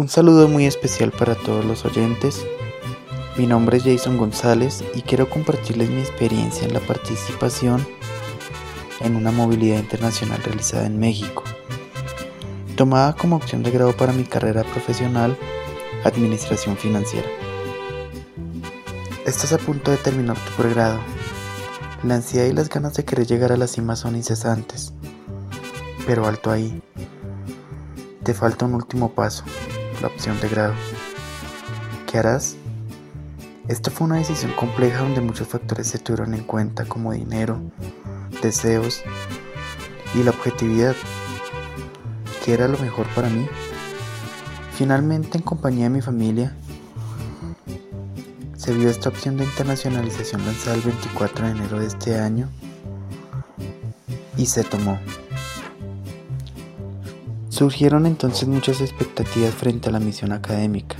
Un saludo muy especial para todos los oyentes. Mi nombre es Jason González y quiero compartirles mi experiencia en la participación en una movilidad internacional realizada en México, tomada como opción de grado para mi carrera profesional, Administración Financiera. Estás a punto de terminar tu pregrado. La ansiedad y las ganas de querer llegar a la cima son incesantes, pero alto ahí. Te falta un último paso, la opción de grado. ¿Qué harás? Esta fue una decisión compleja donde muchos factores se tuvieron en cuenta como dinero, deseos y la objetividad. ¿Qué era lo mejor para mí? Finalmente, en compañía de mi familia, se vio esta opción de internacionalización lanzada el 24 de enero de este año y se tomó. Surgieron entonces muchas expectativas frente a la misión académica.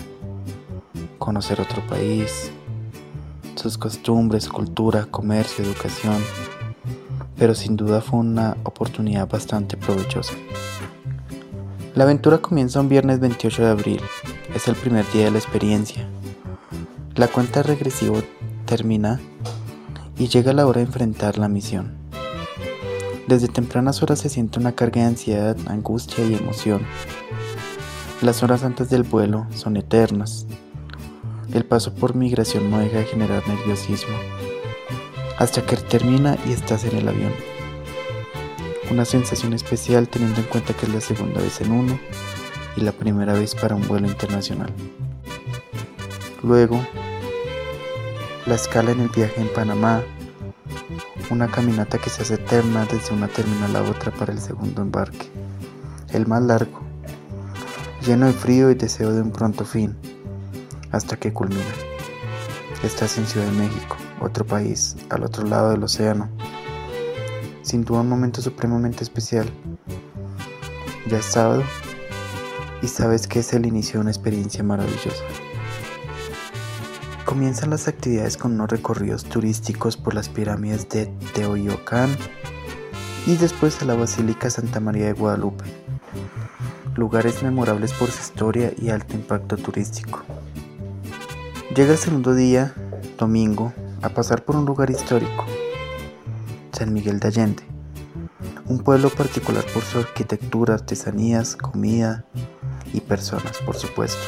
Conocer otro país, sus costumbres, cultura, comercio, educación, pero sin duda fue una oportunidad bastante provechosa. La aventura comienza un viernes 28 de abril, es el primer día de la experiencia. La cuenta regresiva termina y llega la hora de enfrentar la misión. Desde tempranas horas se siente una carga de ansiedad, angustia y emoción. Las horas antes del vuelo son eternas. El paso por migración no deja de generar nerviosismo, hasta que termina y estás en el avión. Una sensación especial teniendo en cuenta que es la segunda vez en uno y la primera vez para un vuelo internacional. Luego, la escala en el viaje en Panamá, una caminata que se hace eterna desde una terminal a otra para el segundo embarque, el más largo, lleno de frío y deseo de un pronto fin, hasta que culmina. Estás en Ciudad de México, otro país, al otro lado del océano. Sin duda un momento supremamente especial. Ya es sábado y sabes que es el inicio de una experiencia maravillosa. Comienzan las actividades con unos recorridos turísticos por las pirámides de Teotihuacán y después a la Basílica Santa María de Guadalupe, lugares memorables por su historia y alto impacto turístico. Llega el segundo día, domingo, a pasar por un lugar histórico, San Miguel de Allende, un pueblo particular por su arquitectura, artesanías, comida y personas, por supuesto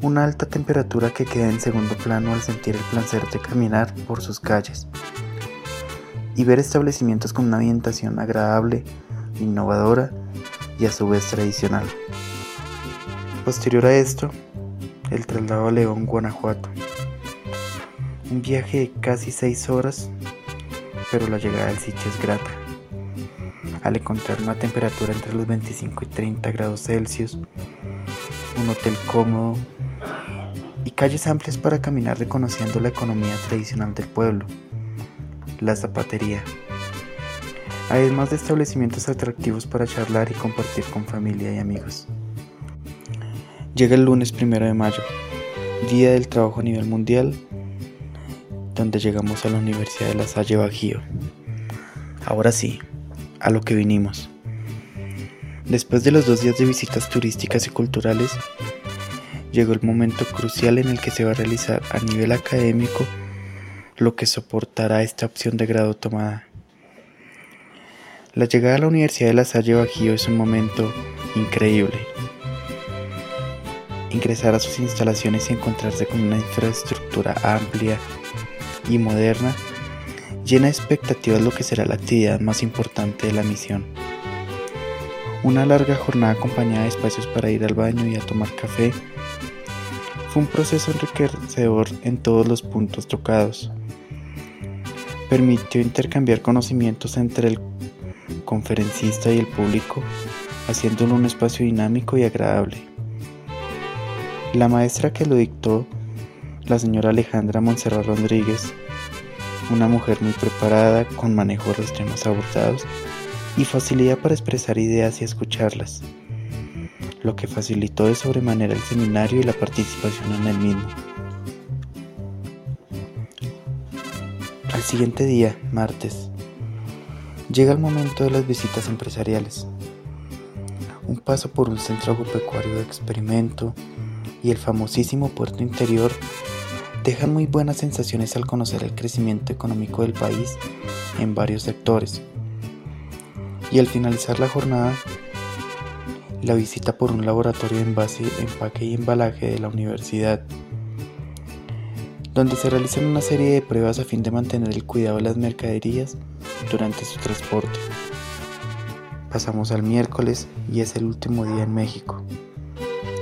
una alta temperatura que queda en segundo plano al sentir el placer de caminar por sus calles y ver establecimientos con una ambientación agradable, innovadora y a su vez tradicional. Posterior a esto, el traslado a León, Guanajuato. Un viaje de casi 6 horas, pero la llegada al sitio es grata. Al encontrar una temperatura entre los 25 y 30 grados Celsius, un hotel cómodo, y calles amplias para caminar reconociendo la economía tradicional del pueblo, la zapatería. Además de establecimientos atractivos para charlar y compartir con familia y amigos. Llega el lunes primero de mayo, Día del Trabajo a nivel mundial, donde llegamos a la Universidad de La Salle Bajío. Ahora sí, a lo que vinimos. Después de los dos días de visitas turísticas y culturales, llegó el momento crucial en el que se va a realizar a nivel académico lo que soportará esta opción de grado tomada. La llegada a la Universidad de La Salle Bajío es un momento increíble. Ingresar a sus instalaciones y encontrarse con una infraestructura amplia y moderna llena de expectativas lo que será la actividad más importante de la misión. Una larga jornada acompañada de espacios para ir al baño y a tomar café un proceso enriquecedor en todos los puntos tocados. Permitió intercambiar conocimientos entre el conferencista y el público, haciéndolo un espacio dinámico y agradable. La maestra que lo dictó, la señora Alejandra Montserrat Rodríguez, una mujer muy preparada, con manejo de los temas abordados y facilidad para expresar ideas y escucharlas lo que facilitó de sobremanera el seminario y la participación en el mismo. Al siguiente día, martes, llega el momento de las visitas empresariales. un paso por un centro agropecuario de experimento y el famosísimo puerto interior dejan muy buenas sensaciones al conocer el crecimiento económico del país en varios sectores. Y al finalizar la jornada, la visita por un laboratorio de envase, empaque y embalaje de la universidad, donde se realizan una serie de pruebas a fin de mantener el cuidado de las mercaderías durante su transporte. Pasamos al miércoles y es el último día en México,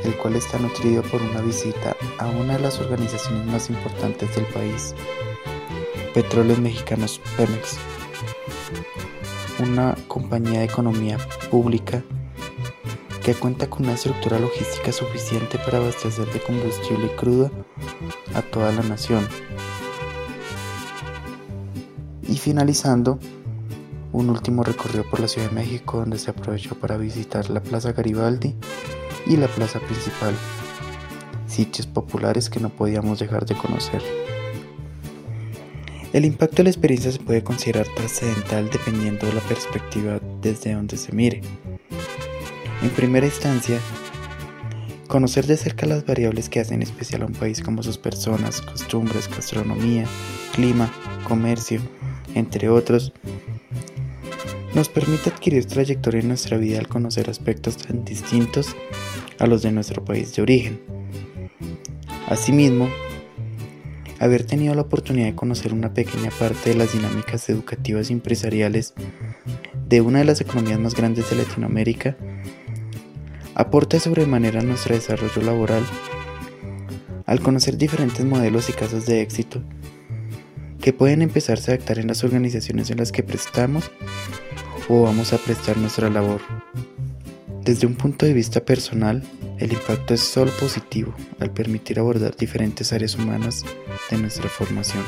el cual está nutrido por una visita a una de las organizaciones más importantes del país, Petróleos Mexicanos Pemex, una compañía de economía pública que cuenta con una estructura logística suficiente para abastecer de combustible crudo a toda la nación. Y finalizando, un último recorrido por la Ciudad de México donde se aprovechó para visitar la Plaza Garibaldi y la Plaza Principal, sitios populares que no podíamos dejar de conocer. El impacto de la experiencia se puede considerar trascendental dependiendo de la perspectiva desde donde se mire. En primera instancia, conocer de cerca las variables que hacen especial a un país como sus personas, costumbres, gastronomía, clima, comercio, entre otros, nos permite adquirir trayectoria en nuestra vida al conocer aspectos tan distintos a los de nuestro país de origen. Asimismo, haber tenido la oportunidad de conocer una pequeña parte de las dinámicas educativas y empresariales de una de las economías más grandes de Latinoamérica aporta sobremanera a nuestro desarrollo laboral al conocer diferentes modelos y casos de éxito que pueden empezarse a adaptar en las organizaciones en las que prestamos o vamos a prestar nuestra labor. Desde un punto de vista personal, el impacto es solo positivo al permitir abordar diferentes áreas humanas de nuestra formación.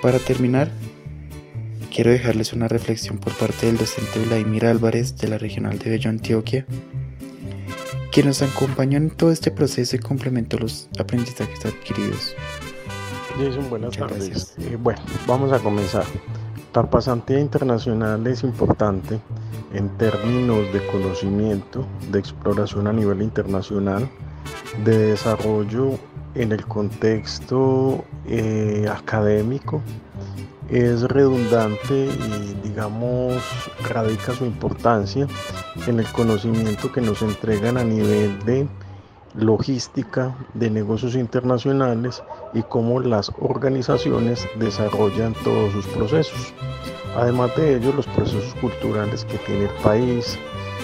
Para terminar, quiero dejarles una reflexión por parte del docente Vladimir Álvarez de la Regional de Bello Antioquia, quien nos acompañó en todo este proceso y complementó los aprendizajes adquiridos. Jason, buenas tardes. Eh, bueno, vamos a comenzar. La pasantía internacional es importante en términos de conocimiento, de exploración a nivel internacional, de desarrollo en el contexto eh, académico es redundante y digamos radica su importancia en el conocimiento que nos entregan a nivel de logística de negocios internacionales y cómo las organizaciones desarrollan todos sus procesos. Además de ello, los procesos culturales que tiene el país,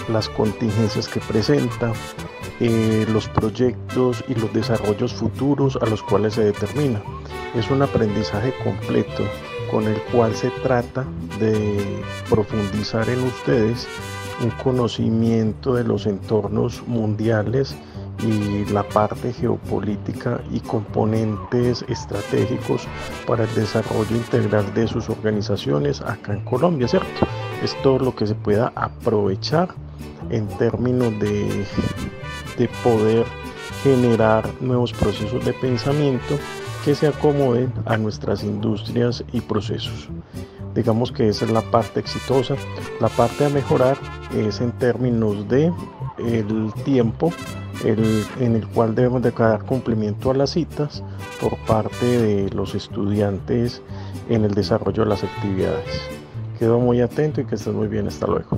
las contingencias que presenta, eh, los proyectos y los desarrollos futuros a los cuales se determina. Es un aprendizaje completo con el cual se trata de profundizar en ustedes un conocimiento de los entornos mundiales y la parte geopolítica y componentes estratégicos para el desarrollo integral de sus organizaciones acá en Colombia, ¿cierto? Es todo lo que se pueda aprovechar en términos de, de poder generar nuevos procesos de pensamiento que se acomoden a nuestras industrias y procesos. Digamos que esa es la parte exitosa. La parte a mejorar es en términos de el tiempo en el cual debemos de dar cumplimiento a las citas por parte de los estudiantes en el desarrollo de las actividades. Quedo muy atento y que estés muy bien. Hasta luego.